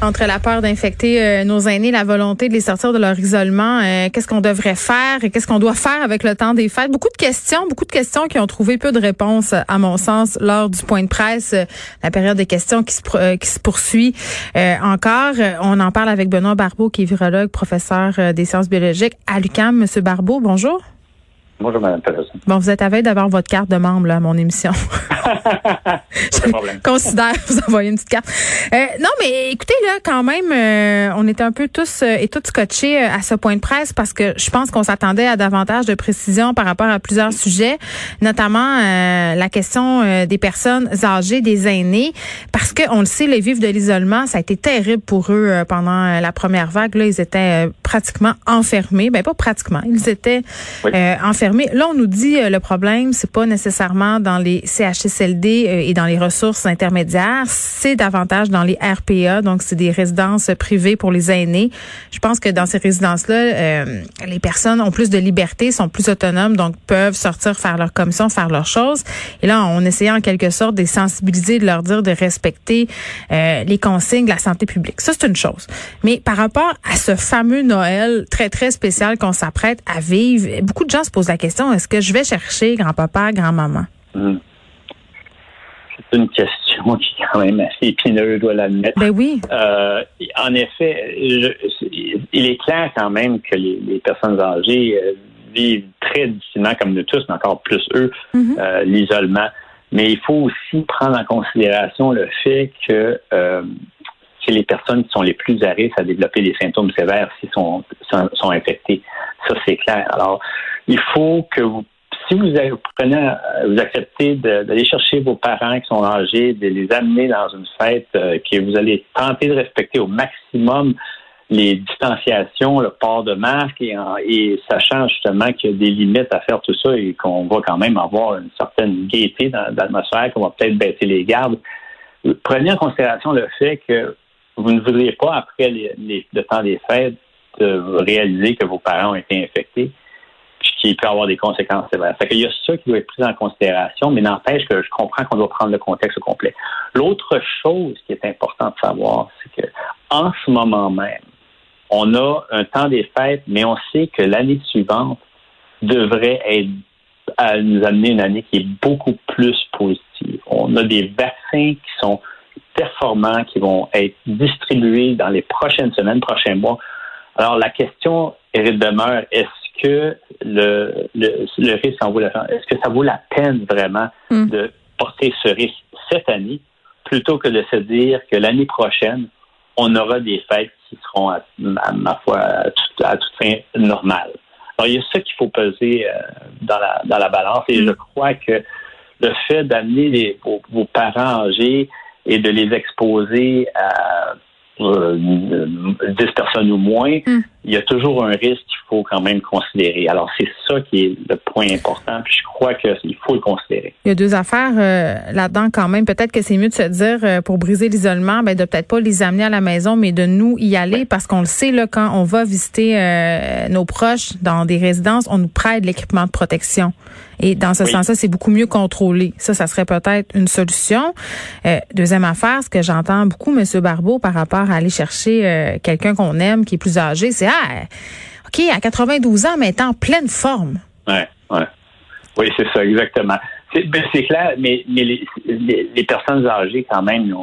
Entre la peur d'infecter euh, nos aînés, la volonté de les sortir de leur isolement, euh, qu'est-ce qu'on devrait faire et qu'est-ce qu'on doit faire avec le temps des fêtes? Beaucoup de questions, beaucoup de questions qui ont trouvé peu de réponses, à mon sens, lors du point de presse, euh, la période des questions qui se, qui se poursuit encore. On en parle avec Benoît Barbeau, qui est virologue, professeur des sciences biologiques à l'UQAM. Monsieur Barbeau, bonjour. Bonjour, Mme Peterson. Bon, vous êtes à veille d'avoir votre carte de membre là, à mon émission. Considère vous envoyer une petite carte. Euh, non, mais écoutez, là, quand même, euh, on était un peu tous euh, et toutes scotchés euh, à ce point de presse parce que je pense qu'on s'attendait à davantage de précision par rapport à plusieurs sujets, notamment euh, la question des personnes âgées, des aînés, parce que on le sait, les vivres de l'isolement, ça a été terrible pour eux pendant la première vague. Là, ils étaient pratiquement enfermés. Ben pas pratiquement, ils étaient Oui. enfermés. Là, on nous dit le problème, c'est pas nécessairement dans les CHSLD euh, et dans les ressources intermédiaires, c'est davantage dans les RPA, donc c'est des résidences privées pour les aînés. Je pense que dans ces résidences-là, euh, les personnes ont plus de liberté, sont plus autonomes, donc peuvent sortir faire leur commission, faire leurs choses. Et là, on essayait en quelque sorte de les sensibiliser, de leur dire de respecter euh, les consignes de la santé publique. Ça, c'est une chose. Mais par rapport à ce fameux Noël très, très spécial qu'on s'apprête à vivre, beaucoup de gens se posent la question, est-ce que je vais chercher grand-papa, grand-maman? Mhm. C'est une question qui est quand même assez épineuse, je dois l'admettre. Ben oui. Euh, en effet, je- il est clair quand même que les, les personnes âgées euh, vivent très difficilement, comme nous tous, mais encore plus eux, Mhm. euh, l'isolement. Mais il faut aussi prendre en considération le fait que c'est les personnes qui sont les plus à risque à développer des symptômes sévères s'ils sont, sont, sont infectés. Ça, c'est clair. Alors, il faut que vous, si vous, prenez, euh, vous acceptez d'aller chercher vos parents qui sont âgés, de les amener dans une fête, euh, que vous allez tenter de respecter au maximum les distanciations, le port de masque et, et sachant justement qu'il y a des limites à faire tout ça et qu'on va quand même avoir une certaine gaieté dans, l'atmosphère, qu'on va peut-être baisser les gardes. Prenez en considération le fait que vous ne voudriez pas, après les- le temps des fêtes, de réaliser que vos parents ont été infectés, qu'il peut avoir des conséquences sévères. Fait qu'il y a ça qui doit être pris en considération, mais n'empêche que je comprends qu'on doit prendre le contexte au complet. L'autre chose qui est importante de savoir, c'est que en ce moment même, on a un temps des fêtes, mais on sait que l'année suivante devrait être à nous amener une année qui est beaucoup plus positive. On a des vaccins qui sont performants, qui vont être distribués dans les prochaines semaines, prochains mois. Alors, la question demeure, est-ce que le, le, le risque en vaut la Est-ce que ça vaut la peine vraiment Mm. de porter ce risque cette année plutôt que de se dire que l'année prochaine, on aura des fêtes qui seront, à, à ma foi, à toute, à toute fin normales. Alors, il y a ça qu'il faut peser euh, dans, la, dans la balance et je crois que le fait d'amener vos parents âgés et de les exposer à euh, 10 personnes ou moins, Mm. Il y a toujours un risque qu'il faut quand même considérer. Alors, c'est ça qui est le point important, puis je crois qu'il faut le considérer. Il y a deux affaires euh, là-dedans quand même. Peut-être que c'est mieux de se dire euh, pour briser l'isolement, ben de peut-être pas les amener à la maison, mais de nous y aller parce qu'on le sait là quand on va visiter euh, nos proches dans des résidences, on nous prête de l'équipement de protection. Et dans ce Oui. sens-là, c'est beaucoup mieux contrôlé. Ça, ça serait peut-être une solution. Euh, deuxième affaire, ce que j'entends beaucoup, Monsieur Barbeau, par rapport à aller chercher euh, quelqu'un qu'on aime qui est plus âgé, c'est ah, ok, à 92 ans, mais en pleine forme. Ouais, ouais. Oui, c'est ça, exactement. C'est ben, clair, mais, les, personnes âgées, quand même, ils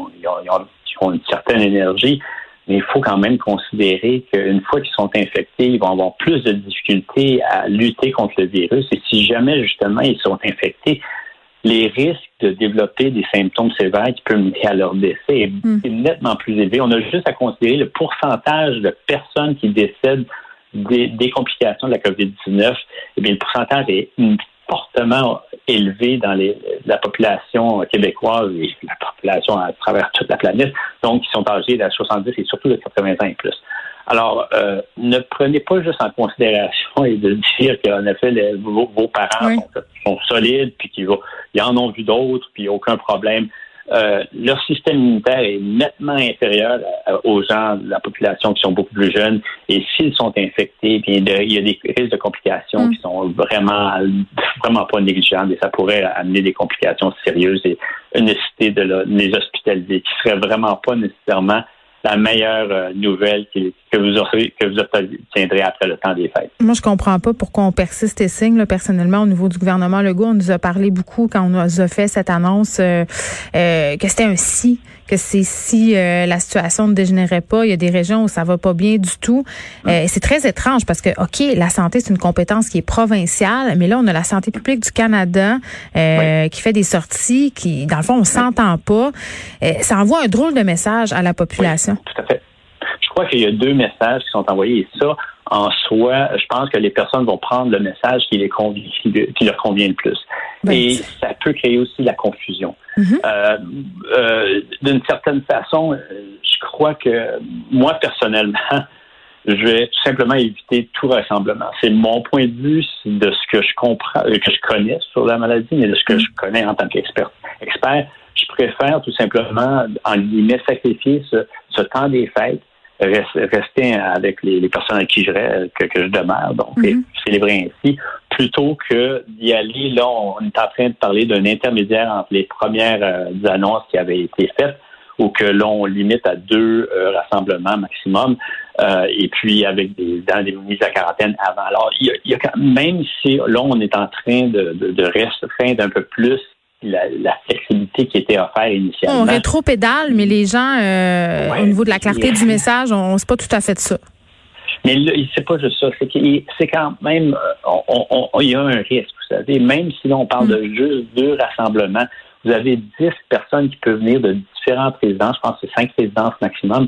ont une certaine énergie, mais il faut quand même considérer qu'une fois qu'ils sont infectés, ils vont avoir plus de difficultés à lutter contre le virus. Et si jamais, justement, ils sont infectés, les risques de développer des symptômes sévères qui peuvent mener à leur décès est, Mm. est nettement plus élevé. On a juste à considérer le pourcentage de personnes qui décèdent des, des complications de la COVID-19. Eh bien, le pourcentage est fortement élevé dans les, la population québécoise et la population à travers toute la planète, donc qui sont âgés de 70 et surtout de 80 ans et plus. Alors, euh, ne prenez pas juste en considération et de dire qu'en effet, les- vos, vos parents Oui. sont, sont solides, puis qu'ils ils en ont vu d'autres, puis aucun problème. Euh, leur système immunitaire est nettement inférieur aux gens de la population qui sont beaucoup plus jeunes. Et s'ils sont infectés, bien, de- il y a des risques de complications Mm. qui sont vraiment, vraiment pas négligeables et ça pourrait amener des complications sérieuses et une nécessité de la- les hospitaliser, qui serait vraiment pas nécessairement la meilleure euh, nouvelle qui- que vous aurez, que vous obtiendrez après le temps des fêtes. Moi, je comprends pas pourquoi on persiste et signe. Là, personnellement, au niveau du gouvernement Legault, on nous a parlé beaucoup quand on nous a fait cette annonce euh, euh, que c'était un si, que c'est si euh, la situation ne dégénérait pas. Il y a des régions où ça va pas bien du tout. Euh, et c'est très étrange parce que, OK, la santé, c'est une compétence qui est provinciale, mais là, on a la santé publique du Canada euh, qui fait des sorties qui, dans le fond, on s'entend pas. Ça envoie un drôle de message à la population. Oui, tout à fait. Crois qu'il y a deux messages qui sont envoyés et ça, en soi, je pense que les personnes vont prendre le message qui, les leur convient le plus. Ben, et ça peut créer aussi la confusion. Mhm. Euh, euh, D'une certaine façon, euh, je crois que moi, personnellement, je vais tout simplement éviter tout rassemblement. C'est mon point de vue de ce que je comprends, que je connais sur la maladie, mais de ce que je connais en tant qu'expert. Expert, je préfère tout simplement, en guillemets, sacrifier ce, ce temps des fêtes, rester avec les, les personnes à qui je, re- que, que je demeure, donc Mhm. et célébrer ainsi, plutôt que d'y aller. Là, on est en train de parler d'un intermédiaire entre les premières euh, annonces qui avaient été faites ou que l'on limite à deux euh, rassemblements maximum, euh, et puis avec des, dans des mises à quarantaine avant. Alors, il y a, il y a quand- même si là, on est en train de, de, de restreindre un peu plus la, la flexibilité qui était offerte initialement. On rétro-pédale, mais les gens, euh, Ouais. au niveau de la clarté du message, on, on sait pas tout à fait de ça. Mais là, c'est pas juste ça. C'est c'est quand même, euh, on- on- on- il y a un risque, vous savez. Même si là, on parle de juste deux rassemblements, vous avez dix personnes qui peuvent venir de différents présidents, je pense que c'est cinq résidences maximum,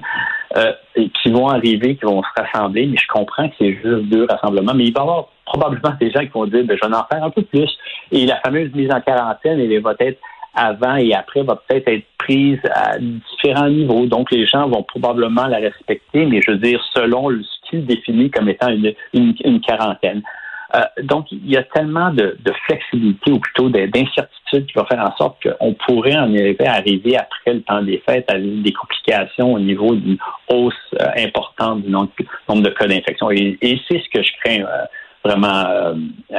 euh, qui vont arriver, qui vont se rassembler. Mais je comprends que c'est juste deux rassemblements, mais il va y avoir probablement des gens qui vont dire, ben, je vais en faire un peu plus. Et la fameuse mise en quarantaine, elle va être avant et après va peut-être être prise à différents niveaux. Donc, les gens vont probablement la respecter, mais je veux dire, selon ce qu'ils définissent comme étant une, quarantaine. Euh, donc, il y a tellement de, de flexibilité ou plutôt de- qui va faire en sorte qu'on pourrait en effet arriver après le temps des fêtes avec des complications au niveau d'une hausse euh, importante du nombre, nombre de cas d'infection. Et, et c'est ce que je crains euh, vraiment euh,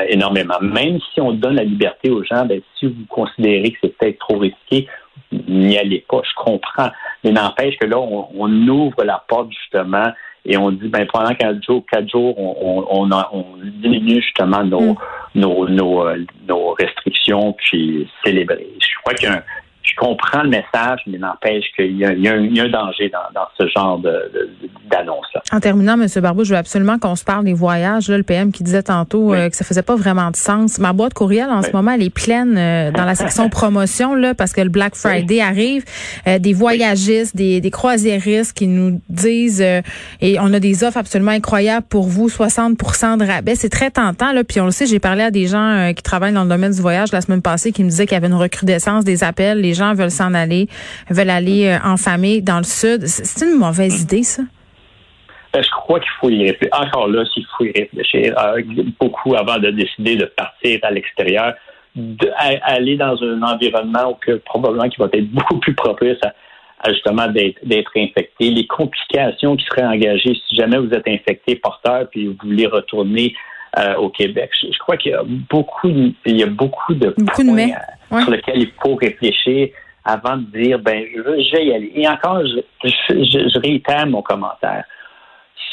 énormément. Même si on donne la liberté aux gens, ben, si vous considérez que c'est peut-être trop risqué, n'y allez pas. Je comprends. Mais n'empêche que là, on, on ouvre la porte justement et on dit, ben pendant quatre jours, quatre jours, on, diminue justement nos, Mm. nos, nos, nos restrictions puis célébrer. Je crois qu'il y a un, je comprends le message, mais n'empêche qu'il y a, y un, il y a un danger dans, dans ce genre d'annonce-là. En terminant, M. Barbeau, je veux absolument qu'on se parle des voyages. Là, le PM qui disait tantôt Oui. euh, que ça faisait pas vraiment de sens. Ma boîte courriel, en Oui. ce moment, elle est pleine euh, dans la section promotion, là, parce que le Black Friday arrive. Euh, des voyagistes, des, des croisiéristes qui nous disent, et on a des offres absolument incroyables pour vous, 60% de rabais. C'est très tentant. Là, puis on le sait, j'ai parlé à des gens qui travaillent dans le domaine du voyage la semaine passée qui me disaient qu'il y avait une recrudescence des appels. Les gens veulent s'en aller, veulent aller euh, en famille dans le sud. C'est une mauvaise idée, ça? Ben, je crois qu'il faut y réfléchir. Encore là, s'il faut y réfléchir euh, beaucoup avant de décider de partir à l'extérieur, de- à- aller dans un environnement où probablement qui va être beaucoup plus propice à, justement d'être infecté. Les complications qui seraient engagées si jamais vous êtes infecté porteur puis vous voulez retourner euh, au Québec. Je, je crois qu'il y a beaucoup, de- il y a beaucoup de Beaucoup de points, Ouais. sur lesquels il faut réfléchir avant de dire ben je veux je vais y aller. Et encore, je, réitère mon commentaire.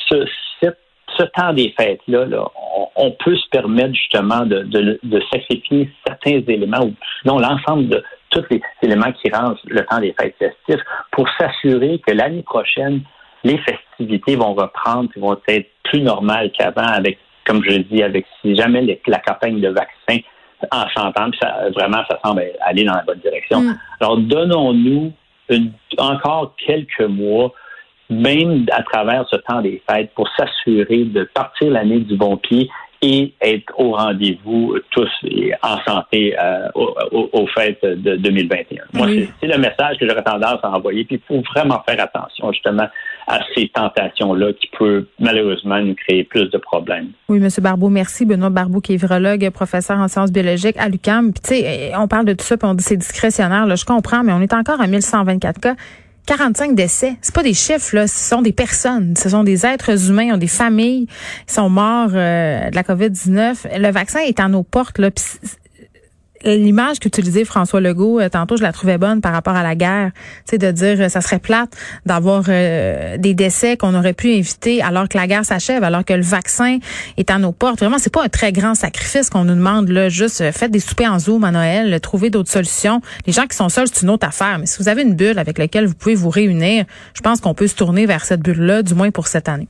Ce, cette- ce temps des fêtes-là, là, on, on peut se permettre justement de, de, de sacrifier certains éléments ou sinon l'ensemble de tous les éléments qui rendent le temps des fêtes festifs pour s'assurer que l'année prochaine, les festivités vont reprendre et vont être plus normales qu'avant avec, comme je dis, avec si jamais les- la campagne de vaccins en chantant, puis ça, vraiment, ça semble aller dans la bonne direction. Mm. Alors, donnons-nous encore quelques mois, même à travers ce temps des fêtes, pour s'assurer de partir l'année du bon pied et être au rendez-vous tous et en santé euh, au- au- aux fêtes de 2021. Moi, Oui. c'est le message que j'aurais tendance à envoyer. Puis il faut vraiment faire attention justement à ces tentations-là qui peuvent malheureusement nous créer plus de problèmes. Oui, Monsieur Barbeau, merci. Benoît Barbeau, qui est virologue, professeur en sciences biologiques à l'UQAM. Puis, tu sais, on parle de tout ça, puis on dit c'est discrétionnaire. Là, je comprends, mais on est encore à 1124 cas. 45 décès, c'est pas des chiffres là, ce sont des personnes, ce sont des êtres humains, ils ont des familles, ils sont morts euh, de la Covid-19. Le vaccin est à nos portes là, L'image qu'utilisait François Legault, euh, tantôt, je la trouvais bonne par rapport à la guerre. Sais, de dire, euh, ça serait plate d'avoir euh, des décès qu'on aurait pu éviter alors que la guerre s'achève, alors que le vaccin est à nos portes. Vraiment, c'est pas un très grand sacrifice qu'on nous demande, là. Juste, euh, faites des soupers en Zoom à Noël, euh, trouvez d'autres solutions. Les gens qui sont seuls, c'est une autre affaire. Mais si vous avez une bulle avec laquelle vous pouvez vous réunir, je pense qu'on peut se tourner vers cette bulle-là, du moins pour cette année.